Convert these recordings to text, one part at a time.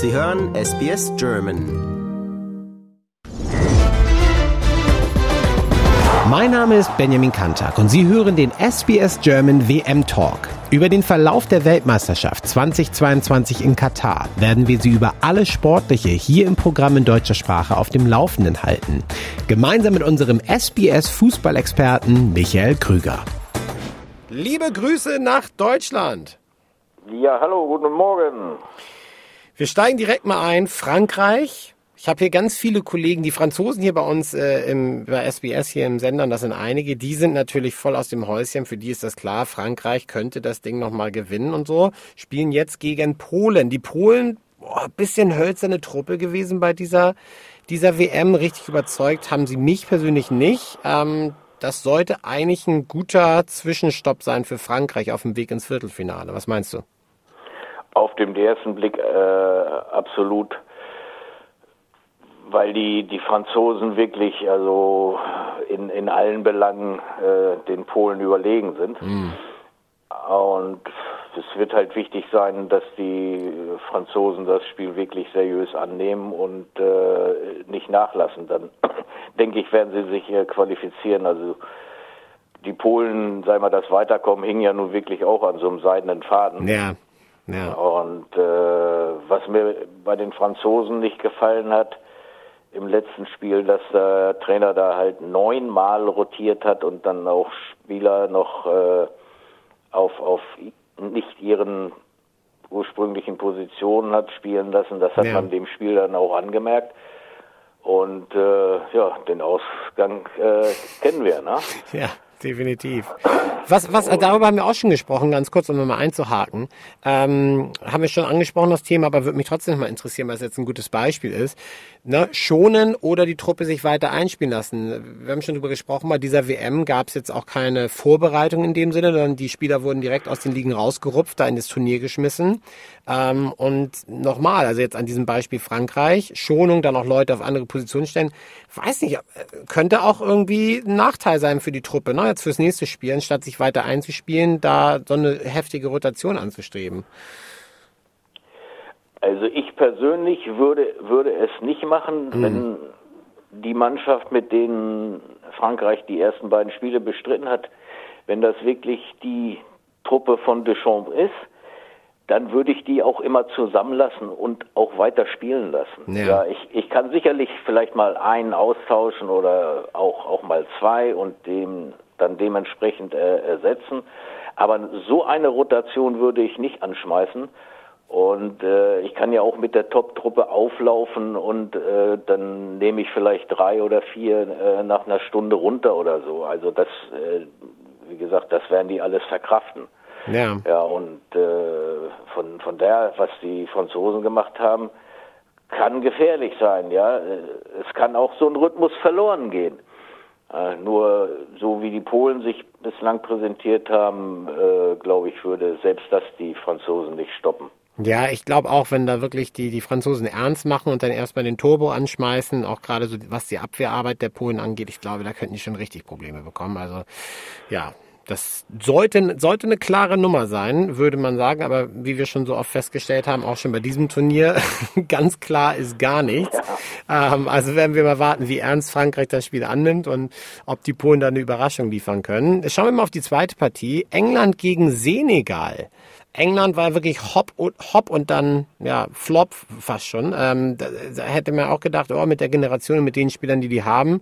Sie hören SBS German. Mein Name ist Benjamin Kantak und Sie hören den SBS German WM Talk. Über den Verlauf der Weltmeisterschaft 2022 in Katar werden wir Sie über alles Sportliche hier im Programm in deutscher Sprache auf dem Laufenden halten. Gemeinsam mit unserem SBS Fußballexperten Michael Krüger. Liebe Grüße nach Deutschland. Ja, hallo, guten Morgen. Wir steigen direkt mal ein. Frankreich ich habe hier ganz viele Kollegen, die Franzosen hier bei uns äh, im, bei SBS hier im Sender, das sind einige, die sind natürlich voll aus dem Häuschen, für die ist das klar, Frankreich könnte das Ding nochmal gewinnen und so, spielen jetzt gegen Polen. Die Polen, boah, bisschen hölzerne Truppe gewesen bei dieser, dieser WM, richtig überzeugt haben sie mich persönlich nicht. Ähm, das sollte eigentlich ein guter Zwischenstopp sein für Frankreich auf dem Weg ins Viertelfinale. Was meinst du? Dem ersten Blick äh, absolut weil die, die Franzosen wirklich also in, in allen Belangen äh, den Polen überlegen sind. Mhm. Und es wird halt wichtig sein, dass die Franzosen das Spiel wirklich seriös annehmen und äh, nicht nachlassen. Dann denke ich, werden sie sich äh, qualifizieren. Also die Polen, sei mal das Weiterkommen, hingen ja nun wirklich auch an so einem seidenen Faden. Ja. Ja. Und äh, was mir bei den Franzosen nicht gefallen hat, im letzten Spiel, dass der Trainer da halt neunmal rotiert hat und dann auch Spieler noch äh, auf, auf nicht ihren ursprünglichen Positionen hat spielen lassen. Das hat ja. man dem Spiel dann auch angemerkt. Und äh, ja, den Ausgang äh, kennen wir, ne? Ja definitiv. Was, was, darüber haben wir auch schon gesprochen, ganz kurz, um nochmal einzuhaken. Ähm, haben wir schon angesprochen, das Thema, aber würde mich trotzdem mal interessieren, weil es jetzt ein gutes Beispiel ist. Ne? Schonen oder die Truppe sich weiter einspielen lassen. Wir haben schon darüber gesprochen, bei dieser WM gab es jetzt auch keine Vorbereitung in dem Sinne, sondern die Spieler wurden direkt aus den Ligen rausgerupft, da in das Turnier geschmissen. Ähm, und nochmal, also jetzt an diesem Beispiel Frankreich, Schonung, dann auch Leute auf andere Positionen stellen. Weiß nicht, könnte auch irgendwie ein Nachteil sein für die Truppe. Ne? Jetzt fürs nächste Spiel, anstatt sich weiter einzuspielen, da so eine heftige Rotation anzustreben? Also ich persönlich würde, würde es nicht machen, mhm. wenn die Mannschaft, mit denen Frankreich die ersten beiden Spiele bestritten hat, wenn das wirklich die Truppe von Deschamps ist, dann würde ich die auch immer zusammenlassen und auch weiter spielen lassen. Ja, ja ich, ich kann sicherlich vielleicht mal einen austauschen oder auch, auch mal zwei und dem dann dementsprechend äh, ersetzen. Aber so eine Rotation würde ich nicht anschmeißen. Und äh, ich kann ja auch mit der Top-Truppe auflaufen und äh, dann nehme ich vielleicht drei oder vier äh, nach einer Stunde runter oder so. Also das, äh, wie gesagt, das werden die alles verkraften. Ja. Ja, und äh, von, von der, was die Franzosen gemacht haben, kann gefährlich sein, ja. Es kann auch so ein Rhythmus verloren gehen. Äh, nur wie die Polen sich bislang präsentiert haben, äh, glaube ich, würde selbst das die Franzosen nicht stoppen. Ja, ich glaube auch, wenn da wirklich die, die Franzosen ernst machen und dann erstmal den Turbo anschmeißen, auch gerade so was die Abwehrarbeit der Polen angeht, ich glaube, da könnten die schon richtig Probleme bekommen. Also ja, das sollte, sollte eine klare Nummer sein, würde man sagen. Aber wie wir schon so oft festgestellt haben, auch schon bei diesem Turnier, ganz klar ist gar nichts. Ähm, also werden wir mal warten, wie ernst Frankreich das Spiel annimmt und ob die Polen da eine Überraschung liefern können. Schauen wir mal auf die zweite Partie. England gegen Senegal. England war wirklich hopp und, hopp und dann ja flop fast schon. Ähm, da, da hätte man auch gedacht, oh, mit der Generation und mit den Spielern, die die haben,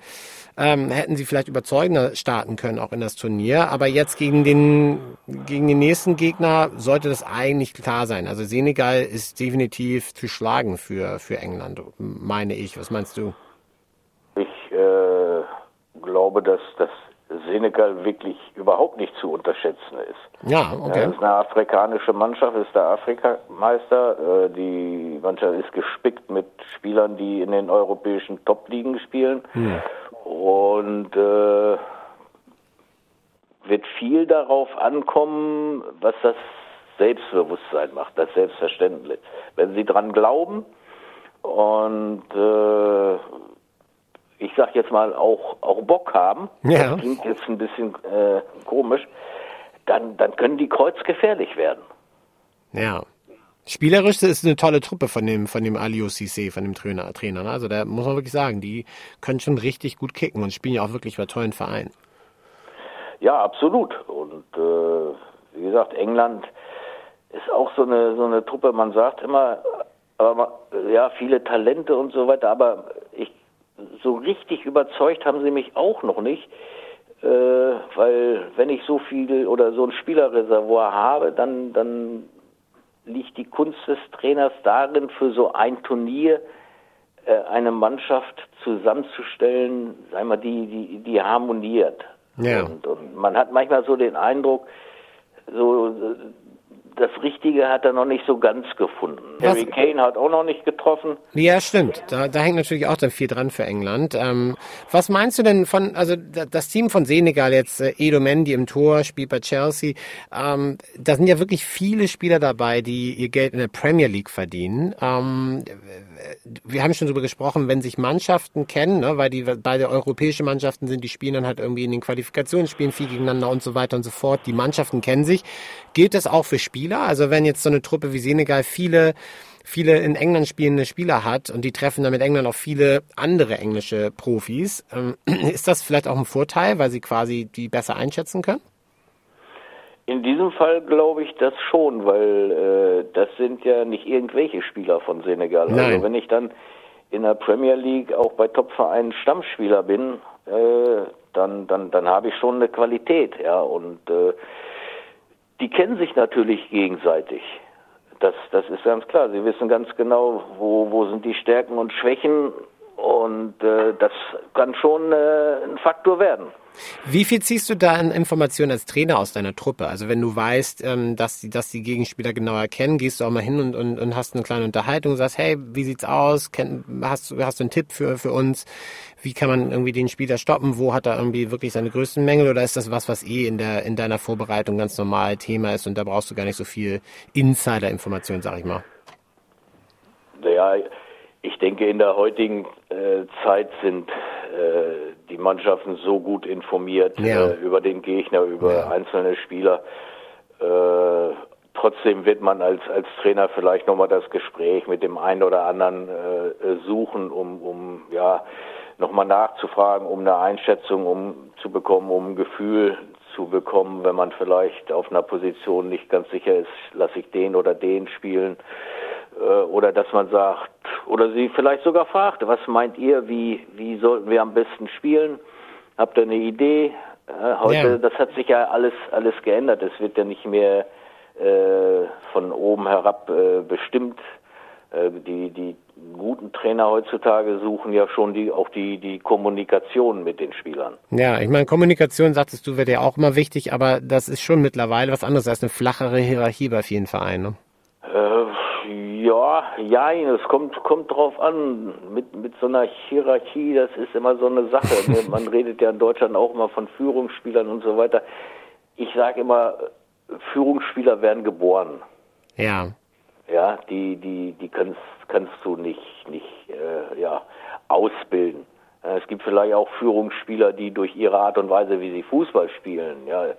ähm, hätten sie vielleicht überzeugender starten können, auch in das Turnier. Aber jetzt gegen den, gegen den nächsten Gegner sollte das eigentlich klar sein. Also Senegal ist definitiv zu schlagen für, für England, meine ich. Was meinst du? Ich äh, glaube, dass das Senegal wirklich überhaupt nicht zu unterschätzen ist. Ja, okay. Es ist eine afrikanische Mannschaft, ist der Afrikameister. Äh, die Mannschaft ist gespickt mit Spielern, die in den europäischen Top-Ligen spielen. Hm. Und äh, wird viel darauf ankommen, was das Selbstbewusstsein macht, das Selbstverständnis. Wenn Sie dran glauben und äh, ich sag jetzt mal auch auch Bock haben, ja. das klingt jetzt ein bisschen äh, komisch, dann dann können die kreuzgefährlich werden. Ja. Spielerisch ist eine tolle Truppe von dem, von dem Alio Cissé, von dem Trainer, Trainer. Ne? Also da muss man wirklich sagen, die können schon richtig gut kicken und spielen ja auch wirklich bei tollen Vereinen. Ja, absolut. Und äh, wie gesagt, England ist auch so eine so eine Truppe. Man sagt immer, aber ja, viele Talente und so weiter. Aber so richtig überzeugt haben sie mich auch noch nicht. Äh, weil wenn ich so viel oder so ein Spielerreservoir habe, dann, dann liegt die Kunst des Trainers darin, für so ein Turnier äh, eine Mannschaft zusammenzustellen, sagen wir, die, die, die harmoniert. Ja. Und, und man hat manchmal so den Eindruck, so das Richtige hat er noch nicht so ganz gefunden. Was? Harry Kane hat auch noch nicht getroffen. Ja, stimmt. Da, da hängt natürlich auch dann viel dran für England. Ähm, was meinst du denn von, also das Team von Senegal jetzt, äh, Edo Mendy im Tor, spielt bei Chelsea, ähm, da sind ja wirklich viele Spieler dabei, die ihr Geld in der Premier League verdienen. Ähm, wir haben schon darüber gesprochen, wenn sich Mannschaften kennen, ne, weil die beide europäische Mannschaften sind, die spielen dann halt irgendwie in den Qualifikationsspielen viel gegeneinander und so weiter und so fort. Die Mannschaften kennen sich. Gilt das auch für Spieler? Also wenn jetzt so eine Truppe wie Senegal viele viele in England spielende Spieler hat und die treffen dann mit England auch viele andere englische Profis. Ähm, ist das vielleicht auch ein Vorteil, weil sie quasi die besser einschätzen können? In diesem Fall glaube ich das schon, weil äh, das sind ja nicht irgendwelche Spieler von Senegal. Nein. Also wenn ich dann in der Premier League auch bei Topvereinen Stammspieler bin, äh, dann dann dann habe ich schon eine Qualität, ja und äh, die kennen sich natürlich gegenseitig. Das das ist ganz klar. Sie wissen ganz genau, wo wo sind die Stärken und Schwächen und äh, das kann schon äh, ein Faktor werden. Wie viel ziehst du da an Informationen als Trainer aus deiner Truppe? Also wenn du weißt, ähm, dass, die, dass die Gegenspieler genau erkennen, gehst du auch mal hin und, und, und hast eine kleine Unterhaltung und sagst, hey, wie sieht's aus? Kenn, hast, hast du einen Tipp für, für uns? Wie kann man irgendwie den Spieler stoppen? Wo hat er irgendwie wirklich seine größten Mängel? Oder ist das was, was eh in, der, in deiner Vorbereitung ganz normal Thema ist und da brauchst du gar nicht so viel Insider-Information, sag ich mal? Ja, ich denke, in der heutigen äh, Zeit sind äh, die Mannschaften so gut informiert ja. äh, über den Gegner, über ja. einzelne Spieler. Äh, trotzdem wird man als, als Trainer vielleicht nochmal das Gespräch mit dem einen oder anderen äh, suchen, um, um ja, nochmal nachzufragen, um eine Einschätzung um zu bekommen, um ein Gefühl zu bekommen, wenn man vielleicht auf einer Position nicht ganz sicher ist, lasse ich den oder den spielen. Äh, oder dass man sagt, oder sie vielleicht sogar fragt, was meint ihr, wie, wie sollten wir am besten spielen? Habt ihr eine Idee? Äh, heute, ja. das hat sich ja alles, alles geändert. Es wird ja nicht mehr äh, von oben herab äh, bestimmt. Äh, die, die guten Trainer heutzutage suchen ja schon die, auch die, die Kommunikation mit den Spielern. Ja, ich meine, Kommunikation, sagtest du, wird ja auch immer wichtig, aber das ist schon mittlerweile was anderes als eine flachere Hierarchie bei vielen Vereinen. Ne? Ja, ja, es kommt, kommt drauf an. Mit, mit so einer Hierarchie, das ist immer so eine Sache. Ne? Man redet ja in Deutschland auch immer von Führungsspielern und so weiter. Ich sage immer, Führungsspieler werden geboren. Ja. Ja, die, die, die kannst, kannst du nicht, nicht, äh, ja, ausbilden. Es gibt vielleicht auch Führungsspieler, die durch ihre Art und Weise, wie sie Fußball spielen, ja,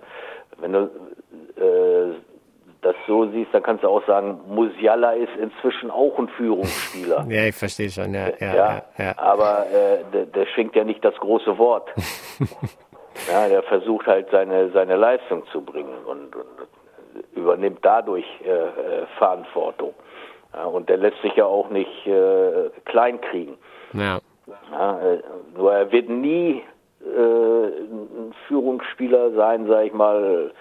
wenn du äh, das so siehst, dann kannst du auch sagen, Musiala ist inzwischen auch ein Führungsspieler. ja, ich verstehe schon, ja. ja, ja, ja. Aber äh, der, der schwingt ja nicht das große Wort. ja, der versucht halt seine, seine Leistung zu bringen und, und übernimmt dadurch äh, äh, Verantwortung. Ja, und der lässt sich ja auch nicht äh, kleinkriegen. Ja. Ja, äh, nur er wird nie äh, ein Führungsspieler sein, sag ich mal,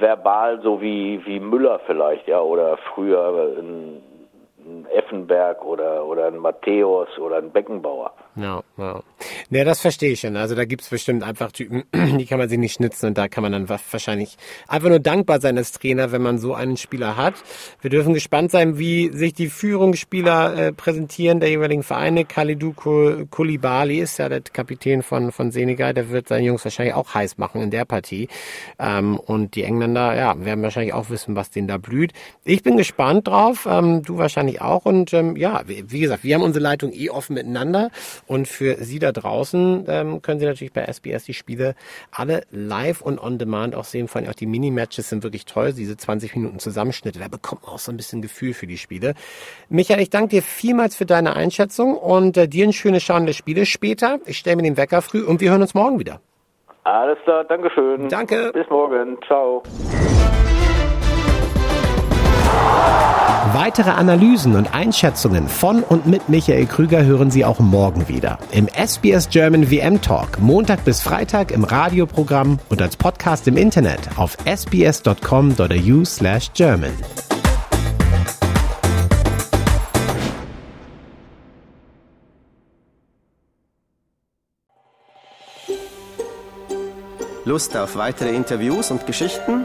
verbal, so wie, wie Müller vielleicht, ja, oder früher ein, ein Effenberg oder, oder ein Matthäus oder ein Beckenbauer. Ja, ja. Ja, das verstehe ich schon. Also da gibt's bestimmt einfach Typen, die kann man sich nicht schnitzen und da kann man dann wahrscheinlich einfach nur dankbar sein als Trainer, wenn man so einen Spieler hat. Wir dürfen gespannt sein, wie sich die Führungsspieler äh, präsentieren der jeweiligen Vereine. Khalidou Koulibaly ist ja der Kapitän von, von Senegal, der wird seine Jungs wahrscheinlich auch heiß machen in der Partie. Ähm, und die Engländer, ja, werden wahrscheinlich auch wissen, was denen da blüht. Ich bin gespannt drauf, ähm, du wahrscheinlich auch. Und ähm, ja, wie, gesagt, wir haben unsere Leitung eh offen miteinander und für Sie da draußen draußen ähm, können Sie natürlich bei SBS die Spiele alle live und on demand auch sehen. Vor allem auch die Mini-Matches sind wirklich toll. Diese 20 Minuten Zusammenschnitte, da bekommt man auch so ein bisschen Gefühl für die Spiele. Michael, ich danke dir vielmals für deine Einschätzung und äh, dir ein schönes Schauen der Spiele später. Ich stelle mir den Wecker früh und wir hören uns morgen wieder. Alles klar, Dankeschön. Danke. Bis morgen. Ciao. Weitere Analysen und Einschätzungen von und mit Michael Krüger hören Sie auch morgen wieder. Im SBS German WM Talk, Montag bis Freitag im Radioprogramm und als Podcast im Internet auf sbs.com.au slash German. Lust auf weitere Interviews und Geschichten?